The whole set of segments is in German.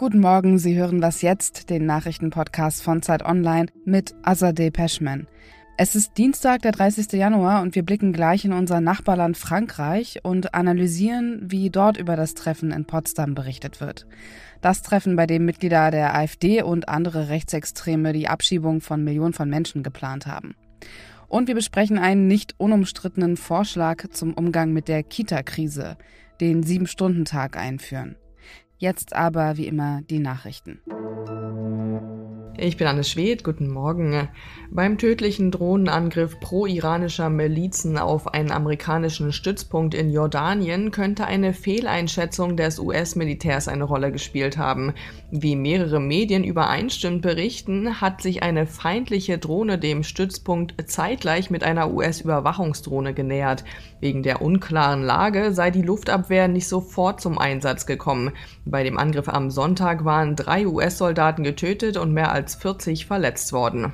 Guten Morgen, Sie hören was jetzt, den Nachrichtenpodcast von Zeit Online mit Azadeh Peschman. Es ist Dienstag, der 30. Januar und wir blicken gleich in unser Nachbarland Frankreich und analysieren, wie dort über das Treffen in Potsdam berichtet wird. Das Treffen, bei dem Mitglieder der AfD und andere Rechtsextreme die Abschiebung von Millionen von Menschen geplant haben. Und wir besprechen einen nicht unumstrittenen Vorschlag zum Umgang mit der Kita-Krise, den Sieben-Stunden-Tag einführen. Jetzt aber wie immer die Nachrichten. Ich bin Anne Schwed, guten Morgen. Beim tödlichen Drohnenangriff pro-iranischer Milizen auf einen amerikanischen Stützpunkt in Jordanien könnte eine Fehleinschätzung des US-Militärs eine Rolle gespielt haben. Wie mehrere Medien übereinstimmend berichten, hat sich eine feindliche Drohne dem Stützpunkt zeitgleich mit einer US-Überwachungsdrohne genähert. Wegen der unklaren Lage sei die Luftabwehr nicht sofort zum Einsatz gekommen. Bei dem Angriff am Sonntag waren drei US-Soldaten getötet und mehr als 40 verletzt worden.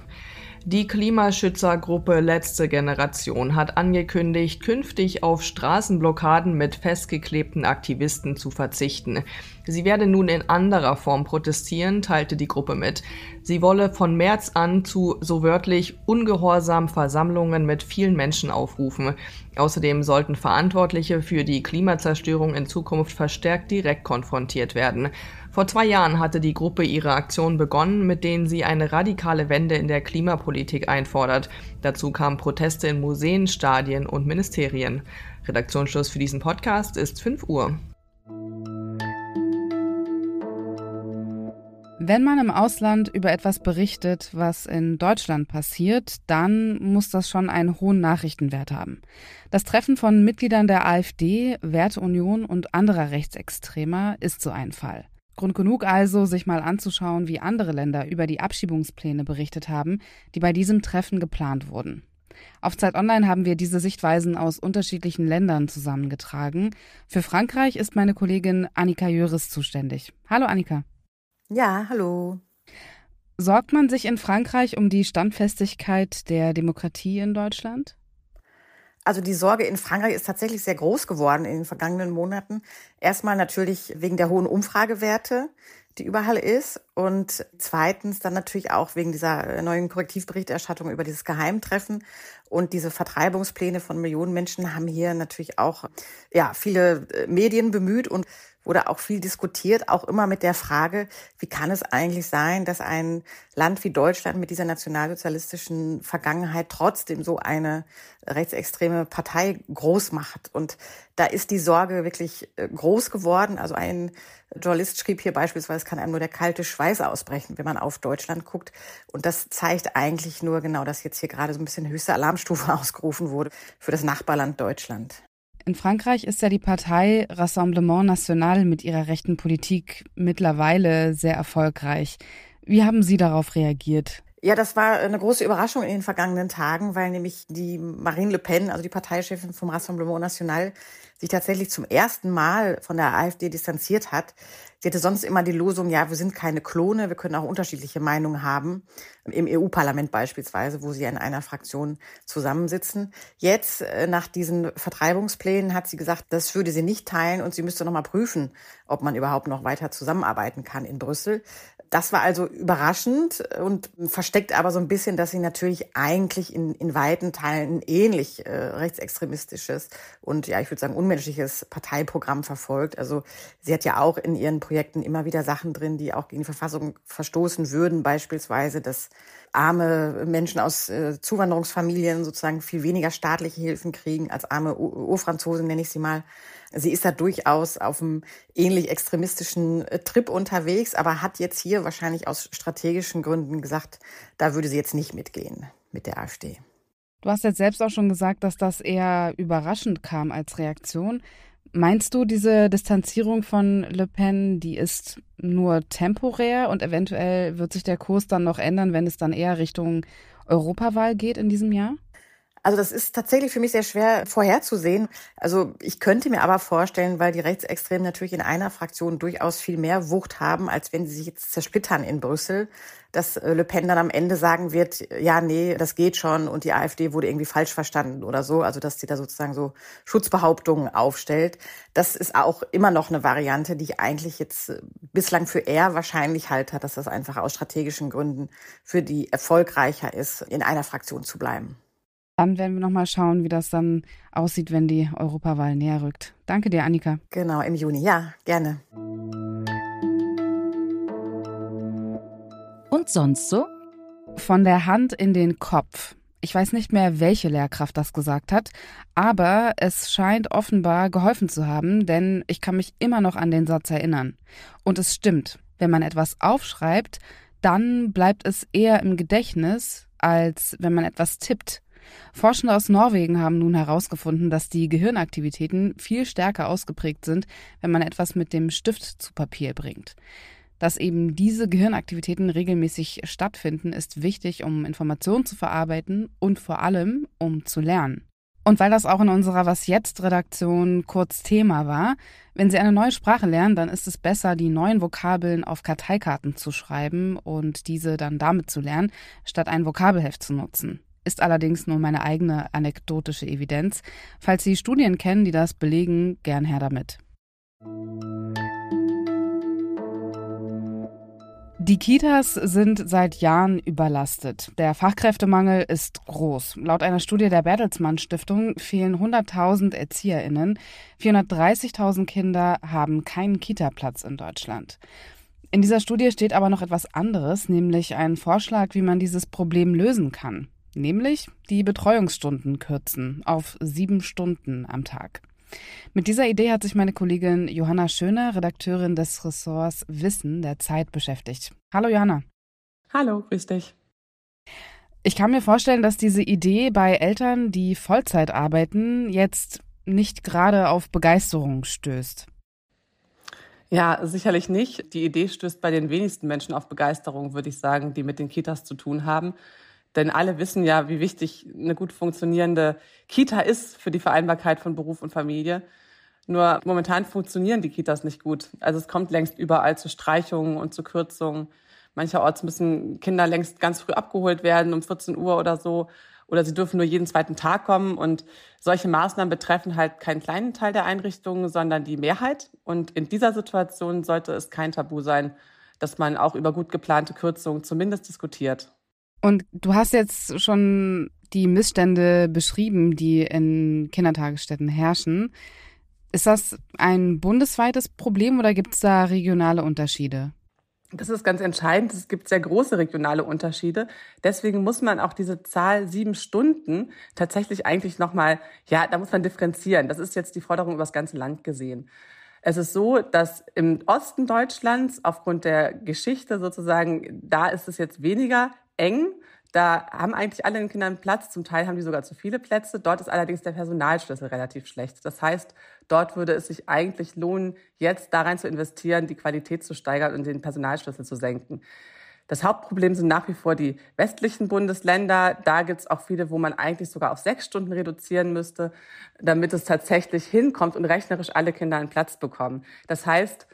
Die Klimaschützergruppe Letzte Generation hat angekündigt, künftig auf Straßenblockaden mit festgeklebten Aktivisten zu verzichten. Sie werde nun in anderer Form protestieren, teilte die Gruppe mit. Sie wolle von März an zu so wörtlich ungehorsam Versammlungen mit vielen Menschen aufrufen. Außerdem sollten Verantwortliche für die Klimazerstörung in Zukunft verstärkt direkt konfrontiert werden. Vor zwei Jahren hatte die Gruppe ihre Aktion begonnen, mit denen sie eine radikale Wende in der Klimapolitik einfordert. Dazu kamen Proteste in Museen, Stadien und Ministerien. Redaktionsschluss für diesen Podcast ist 5 Uhr. Wenn man im Ausland über etwas berichtet, was in Deutschland passiert, dann muss das schon einen hohen Nachrichtenwert haben. Das Treffen von Mitgliedern der AfD, Werteunion und anderer Rechtsextremer ist so ein Fall. Grund genug also, sich mal anzuschauen, wie andere Länder über die Abschiebungspläne berichtet haben, die bei diesem Treffen geplant wurden. Auf Zeit Online haben wir diese Sichtweisen aus unterschiedlichen Ländern zusammengetragen. Für Frankreich ist meine Kollegin Annika Jöris zuständig. Hallo Annika. Ja, hallo. Sorgt man sich in Frankreich um die Standfestigkeit der Demokratie in Deutschland? Also die Sorge in Frankreich ist tatsächlich sehr groß geworden in den vergangenen Monaten. Erstmal natürlich wegen der hohen Umfragewerte, die überall ist. Und zweitens dann natürlich auch wegen dieser neuen Korrektivberichterstattung über dieses Geheimtreffen. Und diese Vertreibungspläne von Millionen Menschen haben hier natürlich auch, ja, viele äh, Medien bemüht und wurde auch viel diskutiert, auch immer mit der Frage, wie kann es eigentlich sein, dass ein Land wie Deutschland mit dieser nationalsozialistischen Vergangenheit trotzdem so eine rechtsextreme Partei groß macht. Und da ist die Sorge wirklich äh, groß geworden. Also ein Journalist schrieb hier beispielsweise, es kann einem nur der kalte Schweiß ausbrechen, wenn man auf Deutschland guckt. Und das zeigt eigentlich nur genau, dass jetzt hier gerade so ein bisschen höchste Alarmstufe ausgerufen wurde für das Nachbarland Deutschland. In Frankreich ist ja die Partei Rassemblement National mit ihrer rechten Politik mittlerweile sehr erfolgreich. Wie haben Sie darauf reagiert? Ja, das war eine große Überraschung in den vergangenen Tagen, weil nämlich die Marine Le Pen, also die Parteichefin vom Rassemblement National, sich tatsächlich zum ersten Mal von der AfD distanziert hat. Sie hatte sonst immer die Losung, ja, wir sind keine Klone, wir können auch unterschiedliche Meinungen haben. Im EU-Parlament beispielsweise, wo sie in einer Fraktion zusammensitzen. Jetzt, äh, nach diesen Vertreibungsplänen, hat sie gesagt, das würde sie nicht teilen und sie müsste noch mal prüfen, ob man überhaupt noch weiter zusammenarbeiten kann in Brüssel. Das war also überraschend und versteckt aber so ein bisschen, dass sie natürlich eigentlich in, in weiten Teilen ähnlich äh, rechtsextremistisches und ja, ich würde sagen unmenschliches Parteiprogramm verfolgt. Also sie hat ja auch in ihren Projekten immer wieder Sachen drin, die auch gegen die Verfassung verstoßen würden, beispielsweise, dass arme Menschen aus äh, Zuwanderungsfamilien sozusagen viel weniger staatliche Hilfen kriegen als arme Urfranzosen, nenne ich sie mal. Sie ist da durchaus auf einem ähnlich extremistischen äh, Trip unterwegs, aber hat jetzt hier wahrscheinlich aus strategischen Gründen gesagt, da würde sie jetzt nicht mitgehen mit der AfD. Du hast jetzt selbst auch schon gesagt, dass das eher überraschend kam als Reaktion. Meinst du, diese Distanzierung von Le Pen, die ist nur temporär und eventuell wird sich der Kurs dann noch ändern, wenn es dann eher Richtung Europawahl geht in diesem Jahr? Also das ist tatsächlich für mich sehr schwer vorherzusehen. Also ich könnte mir aber vorstellen, weil die Rechtsextremen natürlich in einer Fraktion durchaus viel mehr Wucht haben, als wenn sie sich jetzt zersplittern in Brüssel, dass äh, Le Pen dann am Ende sagen wird, ja, nee, das geht schon und die AfD wurde irgendwie falsch verstanden oder so. Also dass sie da sozusagen so Schutzbehauptungen aufstellt. Das ist auch immer noch eine Variante, die ich eigentlich jetzt äh, bislang für eher wahrscheinlich halte, dass das einfach aus strategischen Gründen für die erfolgreicher ist, in einer Fraktion zu bleiben. Dann werden wir nochmal schauen, wie das dann aussieht, wenn die Europawahl näher rückt. Danke dir, Annika. Genau, im Juni. Ja, gerne. Und sonst so? Von der Hand in den Kopf. Ich weiß nicht mehr, welche Lehrkraft das gesagt hat, aber es scheint offenbar geholfen zu haben, denn ich kann mich immer noch an den Satz erinnern. Und es stimmt, wenn man etwas aufschreibt, dann bleibt es eher im Gedächtnis, als wenn man etwas tippt. Forschende aus Norwegen haben nun herausgefunden, dass die Gehirnaktivitäten viel stärker ausgeprägt sind, wenn man etwas mit dem Stift zu Papier bringt. Dass eben diese Gehirnaktivitäten regelmäßig stattfinden, ist wichtig, um Informationen zu verarbeiten und vor allem, um zu lernen. Und weil das auch in unserer Was jetzt Redaktion kurz Thema war, wenn Sie eine neue Sprache lernen, dann ist es besser, die neuen Vokabeln auf Karteikarten zu schreiben und diese dann damit zu lernen, statt ein Vokabelheft zu nutzen ist allerdings nur meine eigene anekdotische Evidenz. Falls Sie Studien kennen, die das belegen, gern her damit. Die Kitas sind seit Jahren überlastet. Der Fachkräftemangel ist groß. Laut einer Studie der Bertelsmann Stiftung fehlen 100.000 ErzieherInnen. 430.000 Kinder haben keinen Kitaplatz in Deutschland. In dieser Studie steht aber noch etwas anderes, nämlich ein Vorschlag, wie man dieses Problem lösen kann nämlich die Betreuungsstunden kürzen auf sieben Stunden am Tag. Mit dieser Idee hat sich meine Kollegin Johanna Schöner, Redakteurin des Ressorts Wissen der Zeit, beschäftigt. Hallo Johanna. Hallo, grüß dich. Ich kann mir vorstellen, dass diese Idee bei Eltern, die Vollzeit arbeiten, jetzt nicht gerade auf Begeisterung stößt. Ja, sicherlich nicht. Die Idee stößt bei den wenigsten Menschen auf Begeisterung, würde ich sagen, die mit den Kitas zu tun haben. Denn alle wissen ja, wie wichtig eine gut funktionierende Kita ist für die Vereinbarkeit von Beruf und Familie. Nur momentan funktionieren die Kitas nicht gut. Also es kommt längst überall zu Streichungen und zu Kürzungen. Mancherorts müssen Kinder längst ganz früh abgeholt werden, um 14 Uhr oder so. Oder sie dürfen nur jeden zweiten Tag kommen. Und solche Maßnahmen betreffen halt keinen kleinen Teil der Einrichtungen, sondern die Mehrheit. Und in dieser Situation sollte es kein Tabu sein, dass man auch über gut geplante Kürzungen zumindest diskutiert. Und du hast jetzt schon die Missstände beschrieben, die in Kindertagesstätten herrschen. Ist das ein bundesweites Problem oder gibt es da regionale Unterschiede? Das ist ganz entscheidend. Es gibt sehr große regionale Unterschiede. Deswegen muss man auch diese Zahl sieben Stunden tatsächlich eigentlich nochmal, ja, da muss man differenzieren. Das ist jetzt die Forderung über das ganze Land gesehen. Es ist so, dass im Osten Deutschlands aufgrund der Geschichte sozusagen, da ist es jetzt weniger eng. Da haben eigentlich alle den Kindern Platz. Zum Teil haben die sogar zu viele Plätze. Dort ist allerdings der Personalschlüssel relativ schlecht. Das heißt, dort würde es sich eigentlich lohnen, jetzt da rein zu investieren, die Qualität zu steigern und den Personalschlüssel zu senken. Das Hauptproblem sind nach wie vor die westlichen Bundesländer. Da gibt es auch viele, wo man eigentlich sogar auf sechs Stunden reduzieren müsste, damit es tatsächlich hinkommt und rechnerisch alle Kinder einen Platz bekommen. Das heißt,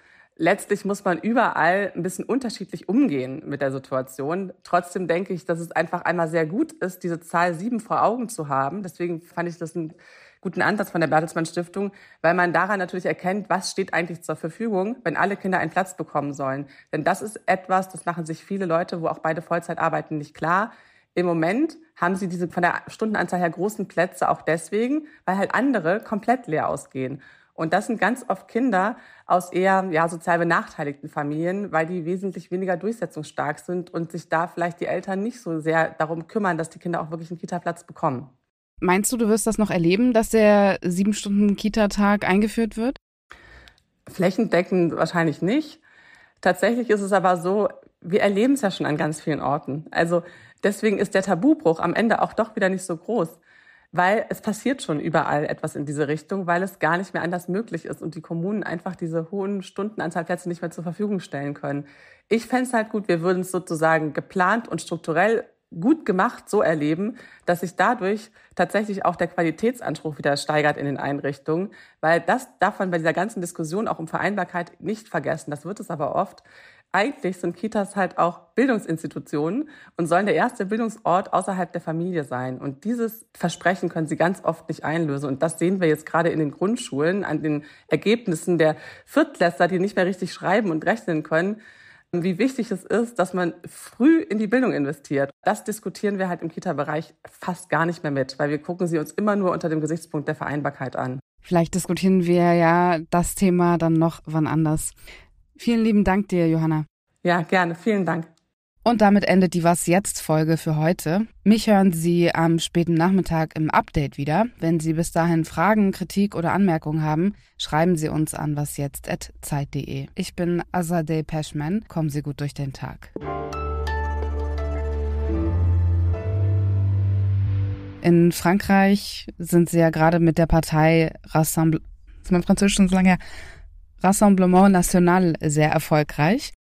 letztlich muss man überall ein bisschen unterschiedlich umgehen mit der Situation. Trotzdem denke ich, dass es einfach einmal sehr gut ist, diese Zahl sieben vor Augen zu haben. Deswegen fand ich das einen guten Ansatz von der Bertelsmann Stiftung, weil man daran natürlich erkennt, was steht eigentlich zur Verfügung, wenn alle Kinder einen Platz bekommen sollen. Denn das ist etwas, das machen sich viele Leute, wo auch beide Vollzeit arbeiten, nicht klar. Im Moment haben sie diese von der Stundenanzahl her großen Plätze auch deswegen, weil halt andere komplett leer ausgehen. Und das sind ganz oft Kinder aus eher ja, sozial benachteiligten Familien, weil die wesentlich weniger durchsetzungsstark sind und sich da vielleicht die Eltern nicht so sehr darum kümmern, dass die Kinder auch wirklich einen Kita-Platz bekommen. Meinst du, du wirst das noch erleben, dass der sieben Stunden Kita-Tag eingeführt wird? Flächendeckend wahrscheinlich nicht. Tatsächlich ist es aber so, wir erleben es ja schon an ganz vielen Orten. Also deswegen ist der Tabubruch am Ende auch doch wieder nicht so groß weil es passiert schon überall etwas in diese Richtung, weil es gar nicht mehr anders möglich ist und die Kommunen einfach diese hohen Stundenanzahl Plätze nicht mehr zur Verfügung stellen können. Ich fände es halt gut, wir würden es sozusagen geplant und strukturell gut gemacht so erleben, dass sich dadurch tatsächlich auch der Qualitätsanspruch wieder steigert in den Einrichtungen, weil das darf man bei dieser ganzen Diskussion auch um Vereinbarkeit nicht vergessen. Das wird es aber oft. Eigentlich sind Kitas halt auch Bildungsinstitutionen und sollen der erste Bildungsort außerhalb der Familie sein. Und dieses Versprechen können sie ganz oft nicht einlösen. Und das sehen wir jetzt gerade in den Grundschulen an den Ergebnissen der Viertklässler, die nicht mehr richtig schreiben und rechnen können wie wichtig es ist, dass man früh in die Bildung investiert. Das diskutieren wir halt im Kita-Bereich fast gar nicht mehr mit, weil wir gucken sie uns immer nur unter dem Gesichtspunkt der Vereinbarkeit an. Vielleicht diskutieren wir ja das Thema dann noch wann anders. Vielen lieben Dank dir, Johanna. Ja, gerne. Vielen Dank. Und damit endet die Was jetzt Folge für heute. Mich hören Sie am späten Nachmittag im Update wieder. Wenn Sie bis dahin Fragen, Kritik oder Anmerkungen haben, schreiben Sie uns an wasjetzt@zeit.de. Ich bin Azadeh Peschman. Kommen Sie gut durch den Tag. In Frankreich sind Sie ja gerade mit der Partei Rassemblement, ist mein Französisch schon so lange her, Rassemblement National sehr erfolgreich.